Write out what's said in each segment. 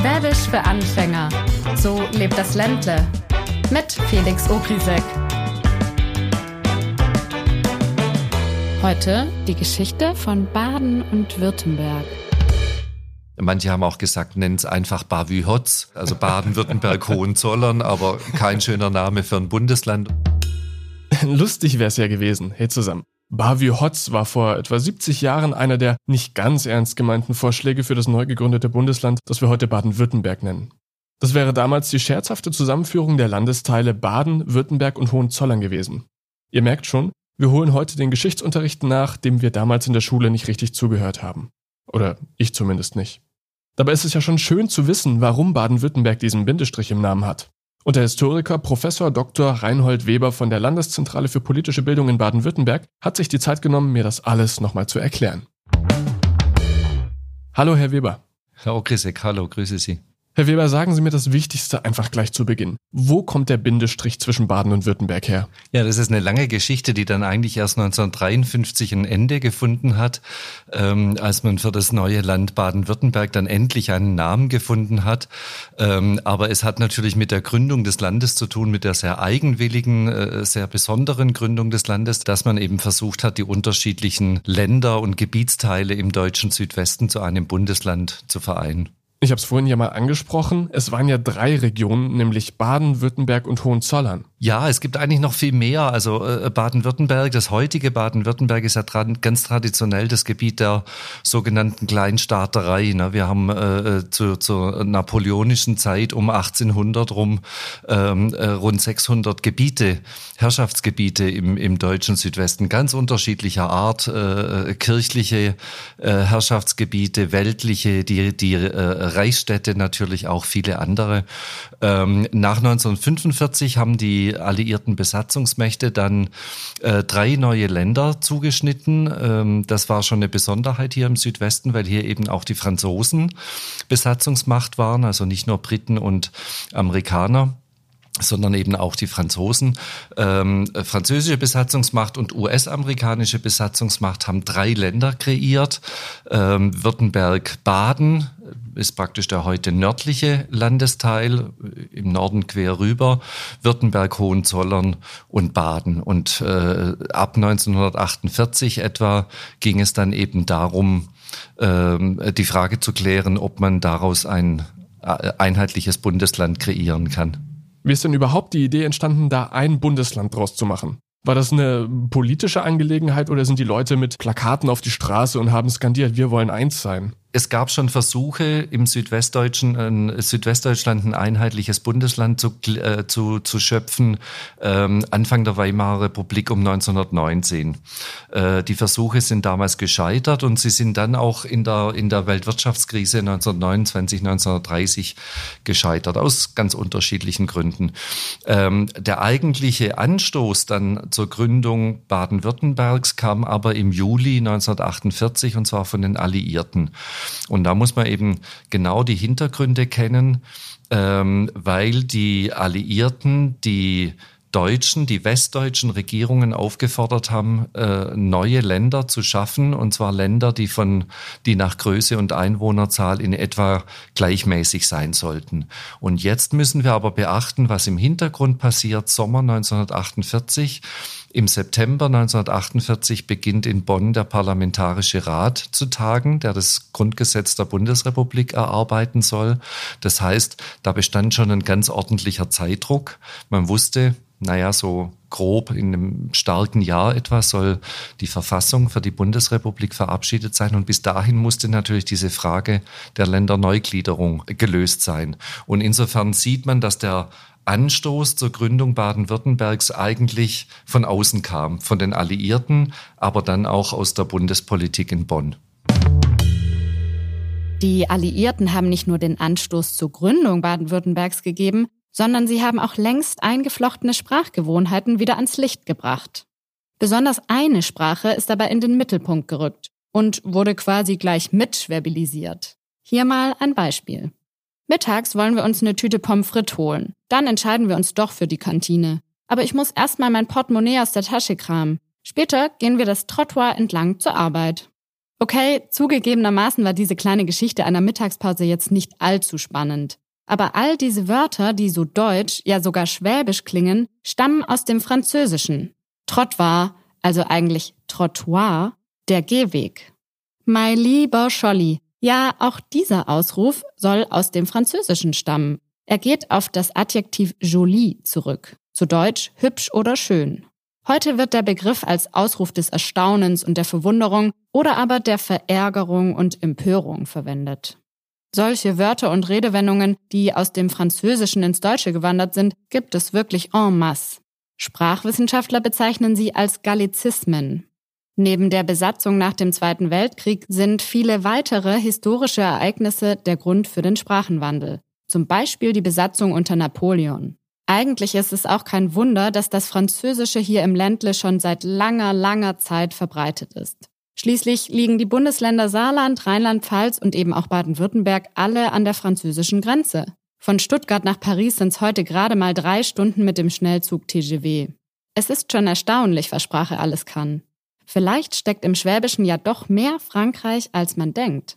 Schwäbisch für Anfänger. So lebt das Ländle. Mit Felix Ogrisek. Heute die Geschichte von Baden und Württemberg. Manche haben auch gesagt, nennt es einfach Bavü-Hotz, also Baden-Württemberg-Hohenzollern, aber kein schöner Name für ein Bundesland. Lustig wäre es ja gewesen. Hey zusammen. Bavü Hotz war vor etwa 70 Jahren einer der nicht ganz ernst gemeinten Vorschläge für das neu gegründete Bundesland, das wir heute Baden-Württemberg nennen. Das wäre damals die scherzhafte Zusammenführung der Landesteile Baden, Württemberg und Hohenzollern gewesen. Ihr merkt schon, wir holen heute den Geschichtsunterricht nach, dem wir damals in der Schule nicht richtig zugehört haben. Oder ich zumindest nicht. Dabei ist es ja schon schön zu wissen, warum Baden-Württemberg diesen Bindestrich im Namen hat. Und der Historiker Professor Dr. Reinhold Weber von der Landeszentrale für politische Bildung in Baden-Württemberg hat sich die Zeit genommen, mir das alles nochmal zu erklären. Hallo, Herr Weber. Herr Okrisek, hallo, grüße Sie. Herr Weber, sagen Sie mir das Wichtigste einfach gleich zu Beginn. Wo kommt der Bindestrich zwischen Baden und Württemberg her? Ja, das ist eine lange Geschichte, die dann eigentlich erst 1953 ein Ende gefunden hat, ähm, als man für das neue Land Baden-Württemberg dann endlich einen Namen gefunden hat. Ähm, aber es hat natürlich mit der Gründung des Landes zu tun, mit der sehr eigenwilligen, äh, sehr besonderen Gründung des Landes, dass man eben versucht hat, die unterschiedlichen Länder und Gebietsteile im deutschen Südwesten zu einem Bundesland zu vereinen. Ich habe es vorhin ja mal angesprochen. Es waren ja drei Regionen, nämlich Baden, Württemberg und Hohenzollern. Ja, es gibt eigentlich noch viel mehr. Also äh, Baden-Württemberg, das heutige Baden-Württemberg ist ja dran, ganz traditionell das Gebiet der sogenannten Kleinstaaterei. Ne? Wir haben äh, äh zu, zur napoleonischen Zeit um 1800 rum ähm, äh, rund 600 Gebiete, Herrschaftsgebiete im, im deutschen Südwesten, ganz unterschiedlicher Art, äh, kirchliche äh, Herrschaftsgebiete, weltliche, die, die äh, Reichsstädte natürlich auch viele andere. Ähm, nach 1945 haben die alliierten Besatzungsmächte dann äh, drei neue Länder zugeschnitten. Ähm, das war schon eine Besonderheit hier im Südwesten, weil hier eben auch die Franzosen Besatzungsmacht waren, also nicht nur Briten und Amerikaner sondern eben auch die Franzosen. Ähm, französische Besatzungsmacht und US-amerikanische Besatzungsmacht haben drei Länder kreiert. Ähm, Württemberg-Baden, ist praktisch der heute nördliche Landesteil, im Norden quer rüber, Württemberg, Hohenzollern und Baden. Und äh, ab 1948 etwa ging es dann eben darum, äh, die Frage zu klären, ob man daraus ein äh, einheitliches Bundesland kreieren kann. Wie ist denn überhaupt die Idee entstanden, da ein Bundesland draus zu machen? War das eine politische Angelegenheit oder sind die Leute mit Plakaten auf die Straße und haben skandiert, wir wollen eins sein? Es gab schon Versuche im Südwestdeutschen, äh, Südwestdeutschland ein einheitliches Bundesland zu, äh, zu, zu schöpfen, ähm, Anfang der Weimarer Republik um 1919. Äh, die Versuche sind damals gescheitert und sie sind dann auch in der, in der Weltwirtschaftskrise 1929, 1930 gescheitert, aus ganz unterschiedlichen Gründen. Ähm, der eigentliche Anstoß dann zur Gründung Baden-Württembergs kam aber im Juli 1948 und zwar von den Alliierten. Und da muss man eben genau die Hintergründe kennen, ähm, weil die Alliierten die Deutschen, die westdeutschen Regierungen aufgefordert haben, äh, neue Länder zu schaffen, und zwar Länder, die von, die nach Größe und Einwohnerzahl in etwa gleichmäßig sein sollten. Und jetzt müssen wir aber beachten, was im Hintergrund passiert. Sommer 1948. Im September 1948 beginnt in Bonn der Parlamentarische Rat zu tagen, der das Grundgesetz der Bundesrepublik erarbeiten soll. Das heißt, da bestand schon ein ganz ordentlicher Zeitdruck. Man wusste, naja, so grob in einem starken Jahr etwa soll die Verfassung für die Bundesrepublik verabschiedet sein. Und bis dahin musste natürlich diese Frage der Länderneugliederung gelöst sein. Und insofern sieht man, dass der Anstoß zur Gründung Baden-Württembergs eigentlich von außen kam, von den Alliierten, aber dann auch aus der Bundespolitik in Bonn. Die Alliierten haben nicht nur den Anstoß zur Gründung Baden-Württembergs gegeben, sondern sie haben auch längst eingeflochtene Sprachgewohnheiten wieder ans Licht gebracht. Besonders eine Sprache ist dabei in den Mittelpunkt gerückt und wurde quasi gleich mitschwerbilisiert. Hier mal ein Beispiel. Mittags wollen wir uns eine Tüte Pommes frites holen. Dann entscheiden wir uns doch für die Kantine. Aber ich muss erstmal mein Portemonnaie aus der Tasche kramen. Später gehen wir das Trottoir entlang zur Arbeit. Okay, zugegebenermaßen war diese kleine Geschichte einer Mittagspause jetzt nicht allzu spannend. Aber all diese Wörter, die so deutsch, ja sogar schwäbisch klingen, stammen aus dem Französischen. Trottoir, also eigentlich Trottoir, der Gehweg. My lieber Scholli, ja, auch dieser Ausruf soll aus dem Französischen stammen. Er geht auf das Adjektiv joli zurück, zu Deutsch hübsch oder schön. Heute wird der Begriff als Ausruf des Erstaunens und der Verwunderung oder aber der Verärgerung und Empörung verwendet. Solche Wörter und Redewendungen, die aus dem Französischen ins Deutsche gewandert sind, gibt es wirklich en masse. Sprachwissenschaftler bezeichnen sie als Gallizismen. Neben der Besatzung nach dem Zweiten Weltkrieg sind viele weitere historische Ereignisse der Grund für den Sprachenwandel. Zum Beispiel die Besatzung unter Napoleon. Eigentlich ist es auch kein Wunder, dass das Französische hier im Ländle schon seit langer, langer Zeit verbreitet ist. Schließlich liegen die Bundesländer Saarland, Rheinland-Pfalz und eben auch Baden-Württemberg alle an der französischen Grenze. Von Stuttgart nach Paris sind es heute gerade mal drei Stunden mit dem Schnellzug TGV. Es ist schon erstaunlich, was Sprache alles kann. Vielleicht steckt im Schwäbischen ja doch mehr Frankreich, als man denkt.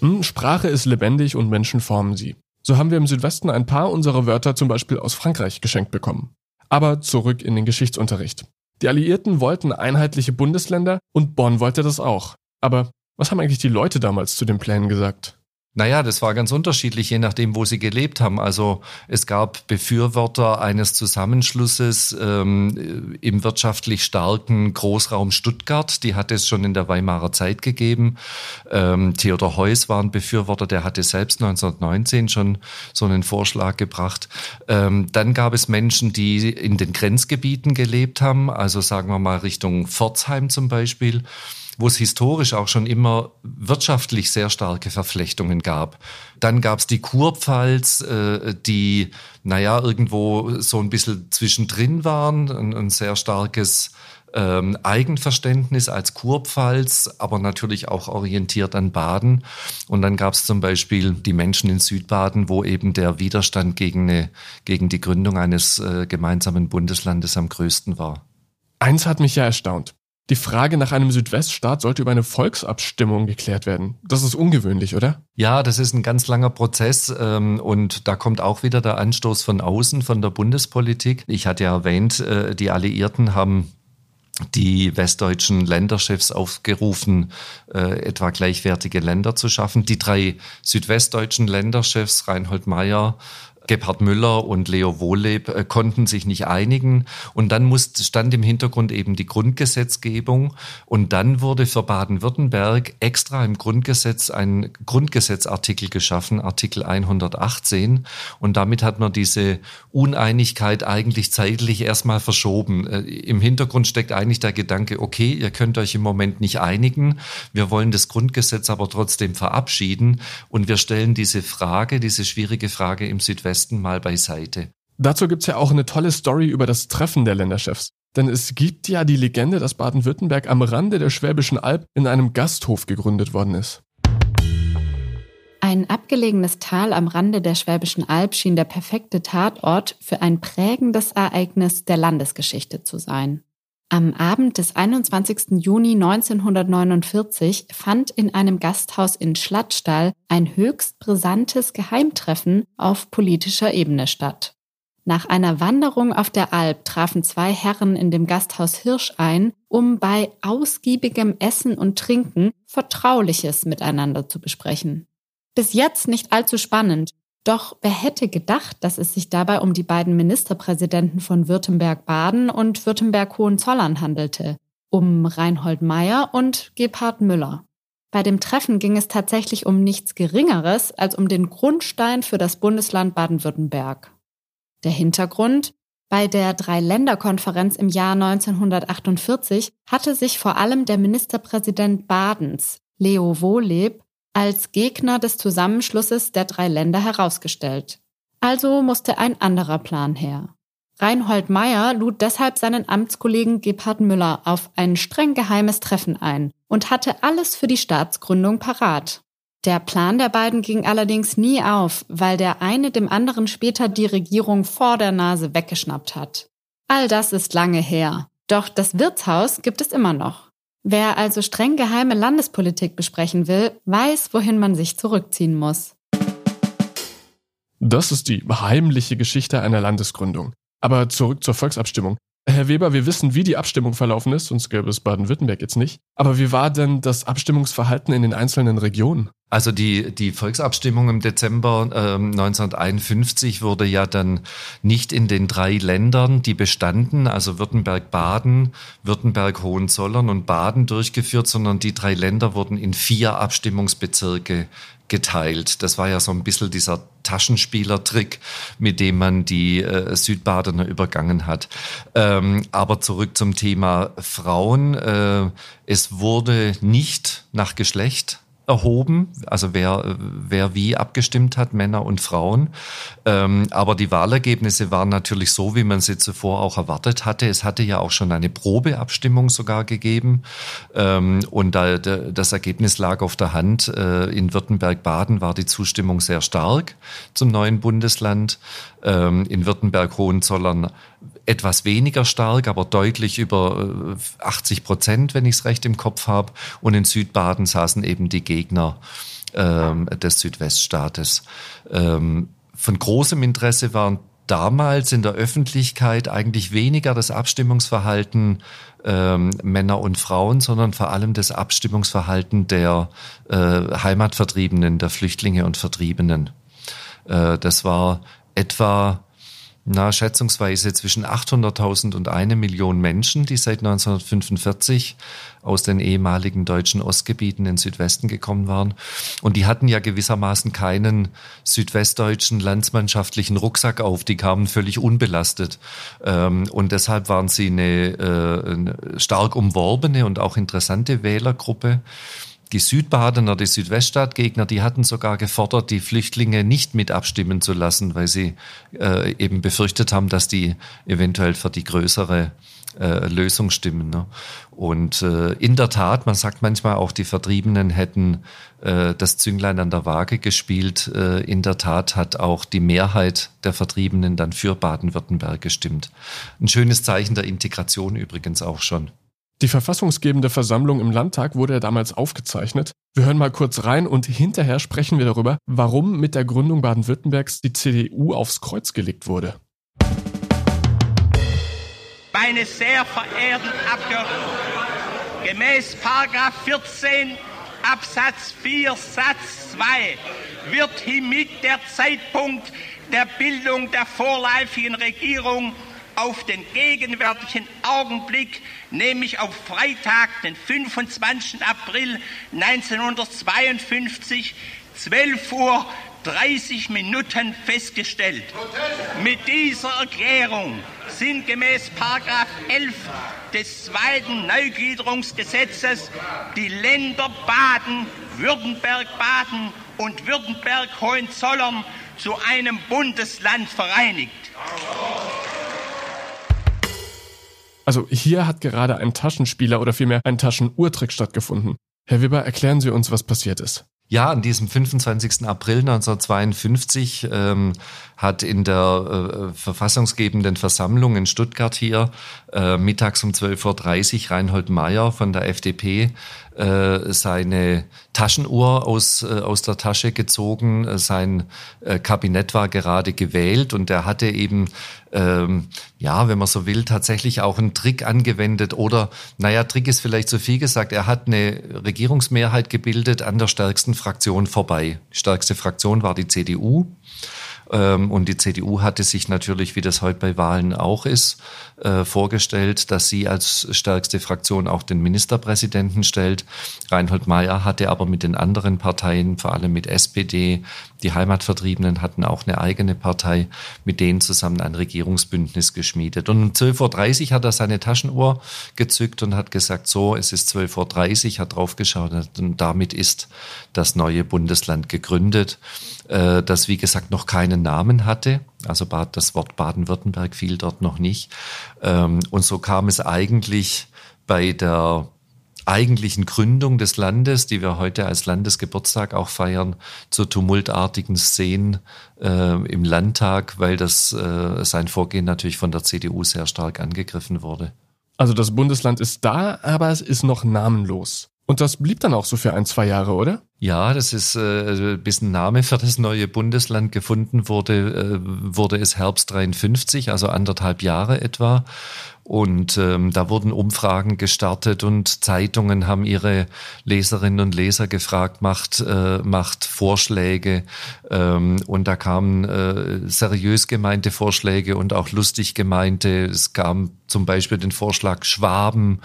Hm, Sprache ist lebendig und Menschen formen sie. So haben wir im Südwesten ein paar unserer Wörter zum Beispiel aus Frankreich geschenkt bekommen. Aber zurück in den Geschichtsunterricht. Die Alliierten wollten einheitliche Bundesländer und Bonn wollte das auch. Aber was haben eigentlich die Leute damals zu den Plänen gesagt? Naja, das war ganz unterschiedlich, je nachdem, wo sie gelebt haben. Also es gab Befürworter eines Zusammenschlusses ähm, im wirtschaftlich starken Großraum Stuttgart. Die hat es schon in der Weimarer Zeit gegeben. Ähm, Theodor Heuss war ein Befürworter, der hatte selbst 1919 schon so einen Vorschlag gebracht. Ähm, dann gab es Menschen, die in den Grenzgebieten gelebt haben, also sagen wir mal Richtung Pforzheim zum Beispiel wo es historisch auch schon immer wirtschaftlich sehr starke Verflechtungen gab. Dann gab es die Kurpfalz, äh, die, naja, irgendwo so ein bisschen zwischendrin waren, ein, sehr starkes ähm, Eigenverständnis als Kurpfalz, aber natürlich auch orientiert an Baden. Und dann gab es zum Beispiel die Menschen in Südbaden, wo eben der Widerstand gegen, eine, gegen die Gründung eines äh, gemeinsamen Bundeslandes am größten war. Eins hat mich ja erstaunt. Die Frage nach einem Südweststaat sollte über eine Volksabstimmung geklärt werden. Das ist ungewöhnlich, oder? Ja, das ist ein ganz langer Prozess ähm, und da kommt auch wieder der Anstoß von außen, von der Bundespolitik. Ich hatte ja erwähnt, äh, die Alliierten haben die westdeutschen Länderchefs aufgerufen, äh, etwa gleichwertige Länder zu schaffen. Die drei südwestdeutschen Länderchefs, Reinhold Mayer, Gebhard Müller und Leo Wohleb äh, konnten sich nicht einigen. Und dann stand im Hintergrund eben die Grundgesetzgebung. Und dann wurde für Baden-Württemberg extra im Grundgesetz ein Grundgesetzartikel geschaffen, Artikel 118. Und damit hat man diese Uneinigkeit eigentlich zeitlich erstmal verschoben. Äh, Im Hintergrund steckt eigentlich der Gedanke, okay, ihr könnt euch im Moment nicht einigen. Wir wollen das Grundgesetz aber trotzdem verabschieden. Und wir stellen diese Frage, diese schwierige Frage im Südwesten Westen mal beiseite. Dazu gibt's ja auch eine tolle Story über das Treffen der Länderchefs. Denn es gibt ja die Legende, dass Baden-Württemberg am Rande der Schwäbischen Alb in einem Gasthof gegründet worden ist. Ein abgelegenes Tal am Rande der Schwäbischen Alb schien der perfekte Tatort für ein prägendes Ereignis der Landesgeschichte zu sein. Am Abend des 21. Juni 1949 fand in einem Gasthaus in Schlattstall ein höchst brisantes Geheimtreffen auf politischer Ebene statt. Nach einer Wanderung auf der Alp trafen zwei Herren in dem Gasthaus Hirsch ein, um bei ausgiebigem Essen und Trinken Vertrauliches miteinander zu besprechen. Bis jetzt nicht allzu spannend, doch wer hätte gedacht, dass es sich dabei um die beiden Ministerpräsidenten von Württemberg-Baden und Württemberg-Hohenzollern handelte, um Reinhold Meyer und Gebhard Müller. Bei dem Treffen ging es tatsächlich um nichts Geringeres als um den Grundstein für das Bundesland Baden-Württemberg. Der Hintergrund? Bei der Dreiländerkonferenz im Jahr 1948 hatte sich vor allem der Ministerpräsident Badens, Leo Wohleb, als Gegner des Zusammenschlusses der drei Länder herausgestellt. Also musste ein anderer Plan her. Reinhold Meyer lud deshalb seinen Amtskollegen Gebhard Müller auf ein streng geheimes Treffen ein und hatte alles für die Staatsgründung parat. Der Plan der beiden ging allerdings nie auf, weil der eine dem anderen später die Regierung vor der Nase weggeschnappt hat. All das ist lange her. Doch das Wirtshaus gibt es immer noch. Wer also streng geheime Landespolitik besprechen will, weiß, wohin man sich zurückziehen muss. Das ist die heimliche Geschichte einer Landesgründung. Aber zurück zur Volksabstimmung. Herr Weber, wir wissen, wie die Abstimmung verlaufen ist, sonst gäbe es Baden-Württemberg jetzt nicht. Aber wie war denn das Abstimmungsverhalten in den einzelnen Regionen? Also die, die Volksabstimmung im Dezember äh, 1951 wurde ja dann nicht in den drei Ländern, die bestanden, also Württemberg-Baden, Württemberg-Hohenzollern und Baden durchgeführt, sondern die drei Länder wurden in vier Abstimmungsbezirke geteilt. Das war ja so ein bisschen dieser Taschenspielertrick, mit dem man die äh, Südbadener übergangen hat. Ähm, aber zurück zum Thema Frauen. Äh, es wurde nicht nach Geschlecht erhoben, also wer, wer wie abgestimmt hat, Männer und Frauen. Ähm, aber die Wahlergebnisse waren natürlich so, wie man sie zuvor auch erwartet hatte. Es hatte ja auch schon eine Probeabstimmung sogar gegeben. Ähm, und da, das Ergebnis lag auf der Hand. Äh, in Württemberg-Baden war die Zustimmung sehr stark zum neuen Bundesland. Ähm, in Württemberg-Hohenzollern etwas weniger stark, aber deutlich über 80 äh, Prozent, wenn ich es recht im Kopf habe. Und in Südbaden saßen eben die Gegner ähm, des Südweststaates. Ähm, von großem Interesse waren damals in der Öffentlichkeit eigentlich weniger das Abstimmungsverhalten ähm, Männer und Frauen, sondern vor allem das Abstimmungsverhalten der äh, Heimatvertriebenen, der Flüchtlinge und Vertriebenen. Äh, das war etwa na, schätzungsweise zwischen 800.000 und eine Million Menschen, die seit 1945 aus den ehemaligen deutschen Ostgebieten in Südwesten gekommen waren. Und die hatten ja gewissermaßen keinen südwestdeutschen landsmannschaftlichen Rucksack auf. Die kamen völlig unbelastet. Ähm, und deshalb waren sie äh, eine stark umworbene und auch interessante Wählergruppe. Die Südbadener, die Südweststaatgegner, die hatten sogar gefordert, die Flüchtlinge nicht mit abstimmen zu lassen, weil sie äh, eben befürchtet haben, dass die eventuell für die größere äh, Lösung stimmen. Ne? Und äh, in der Tat, man sagt manchmal auch, die Vertriebenen hätten äh, das Zünglein an der Waage gespielt. Äh, in der Tat hat auch die Mehrheit der Vertriebenen dann für Baden-Württemberg gestimmt. Ein schönes Zeichen der Integration übrigens auch schon. Die verfassungsgebende Versammlung im Landtag wurde ja damals aufgezeichnet. Wir hören mal kurz rein und hinterher sprechen wir darüber, warum mit der Gründung Baden-Württembergs die CDU aufs Kreuz gelegt wurde. Meine sehr verehrten Abgeordneten, gemäß 14 Absatz 4 Satz 2 wird hiermit der Zeitpunkt der Bildung der vorläufigen Regierung auf den gegenwärtigen Augenblick, nämlich auf Freitag, den 25. April 1952, 12 Uhr 30 Minuten festgestellt. Mit dieser Erklärung sind gemäß 11 des zweiten Neugliederungsgesetzes die Länder Baden, Württemberg, Baden und Württemberg-Hohenzollern zu einem Bundesland vereinigt. Also hier hat gerade ein Taschenspieler oder vielmehr ein Taschenuhrtrick stattgefunden. Herr Weber, erklären Sie uns, was passiert ist. Ja, an diesem 25. April 1952 ähm, hat in der äh, verfassungsgebenden Versammlung in Stuttgart hier äh, mittags um 12.30 Uhr Reinhold Mayer von der FDP äh, seine Taschenuhr aus, äh, aus der Tasche gezogen. Sein äh, Kabinett war gerade gewählt und er hatte eben, ähm, ja, wenn man so will, tatsächlich auch einen Trick angewendet oder, naja, Trick ist vielleicht zu viel gesagt, er hat eine Regierungsmehrheit gebildet an der stärksten Fraktion vorbei. Die stärkste Fraktion war die CDU. Ähm, und die CDU hatte sich natürlich, wie das heute bei Wahlen auch ist, äh, vorgestellt, dass sie als stärkste Fraktion auch den Ministerpräsidenten stellt. Reinhold Mayer hatte aber mit den anderen Parteien, vor allem mit SPD, die Heimatvertriebenen hatten auch eine eigene Partei, mit denen zusammen ein Regierungsbündnis geschmiedet. Und um 12.30 Uhr hat er seine Taschenuhr gezückt und hat gesagt, so, es ist 12.30 Uhr, hat draufgeschaut und damit ist das neue Bundesland gegründet, äh, das wie gesagt noch keinen Namen hatte. Also das Wort Baden-Württemberg fiel dort noch nicht. Ähm, und so kam es eigentlich bei der eigentlichen Gründung des Landes, die wir heute als Landesgeburtstag auch feiern, zu tumultartigen Szenen äh, im Landtag, weil das äh, sein Vorgehen natürlich von der CDU sehr stark angegriffen wurde. Also das Bundesland ist da, aber es ist noch namenlos. Und das blieb dann auch so für ein, zwei Jahre, oder? Ja, das ist, äh, bis ein Name für das neue Bundesland gefunden wurde, äh, wurde es Herbst 53, also anderthalb Jahre etwa. Und ähm, da wurden Umfragen gestartet und Zeitungen haben ihre Leserinnen und Leser gefragt, macht, äh, macht Vorschläge. Ähm, und da kamen äh, seriös gemeinte Vorschläge und auch lustig gemeinte. Es kam zum Beispiel den Vorschlag Schwaben,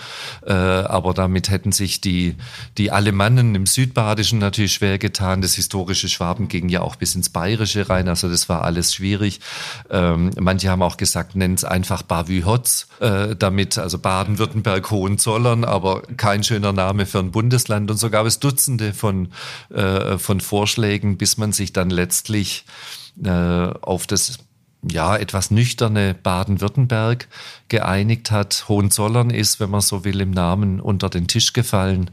äh, aber damit hätten sich die, die Alemannen im Südbadischen natürlich schwer getan. Das historische Schwaben ging ja auch bis ins Bayerische rein, also das war alles schwierig. Ähm, manche haben auch gesagt, nennt es einfach Bavü Hotz. Äh, äh, damit, also Baden-Württemberg, Hohenzollern, aber kein schöner Name für ein Bundesland. Und so gab es Dutzende von, äh, von Vorschlägen, bis man sich dann letztlich äh, auf das ja, etwas nüchterne Baden-Württemberg geeinigt hat. Hohenzollern ist, wenn man so will, im Namen unter den Tisch gefallen.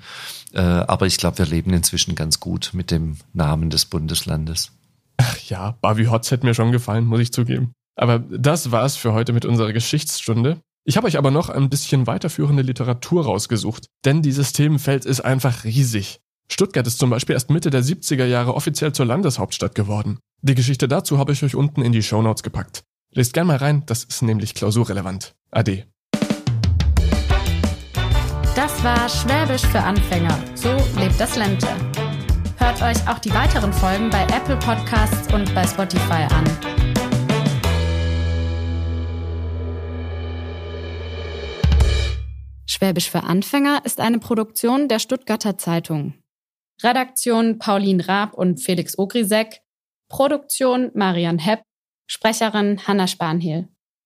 Äh, aber ich glaube, wir leben inzwischen ganz gut mit dem Namen des Bundeslandes. Ach ja, Bavi Hotz hätte mir schon gefallen, muss ich zugeben. Aber das war's für heute mit unserer Geschichtsstunde. Ich habe euch aber noch ein bisschen weiterführende Literatur rausgesucht, denn dieses Themenfeld ist einfach riesig. Stuttgart ist zum Beispiel erst Mitte der 70er Jahre offiziell zur Landeshauptstadt geworden. Die Geschichte dazu habe ich euch unten in die Shownotes gepackt. Lest gern mal rein, das ist nämlich klausurrelevant. Ade. Das war Schwäbisch für Anfänger. So lebt das Lente. Hört euch auch die weiteren Folgen bei Apple Podcasts und bei Spotify an. Schwäbisch für Anfänger ist eine Produktion der Stuttgarter Zeitung. Redaktion Pauline Raab und Felix Ogrisek. Produktion Marian Hepp. Sprecherin Hanna Spanhiel.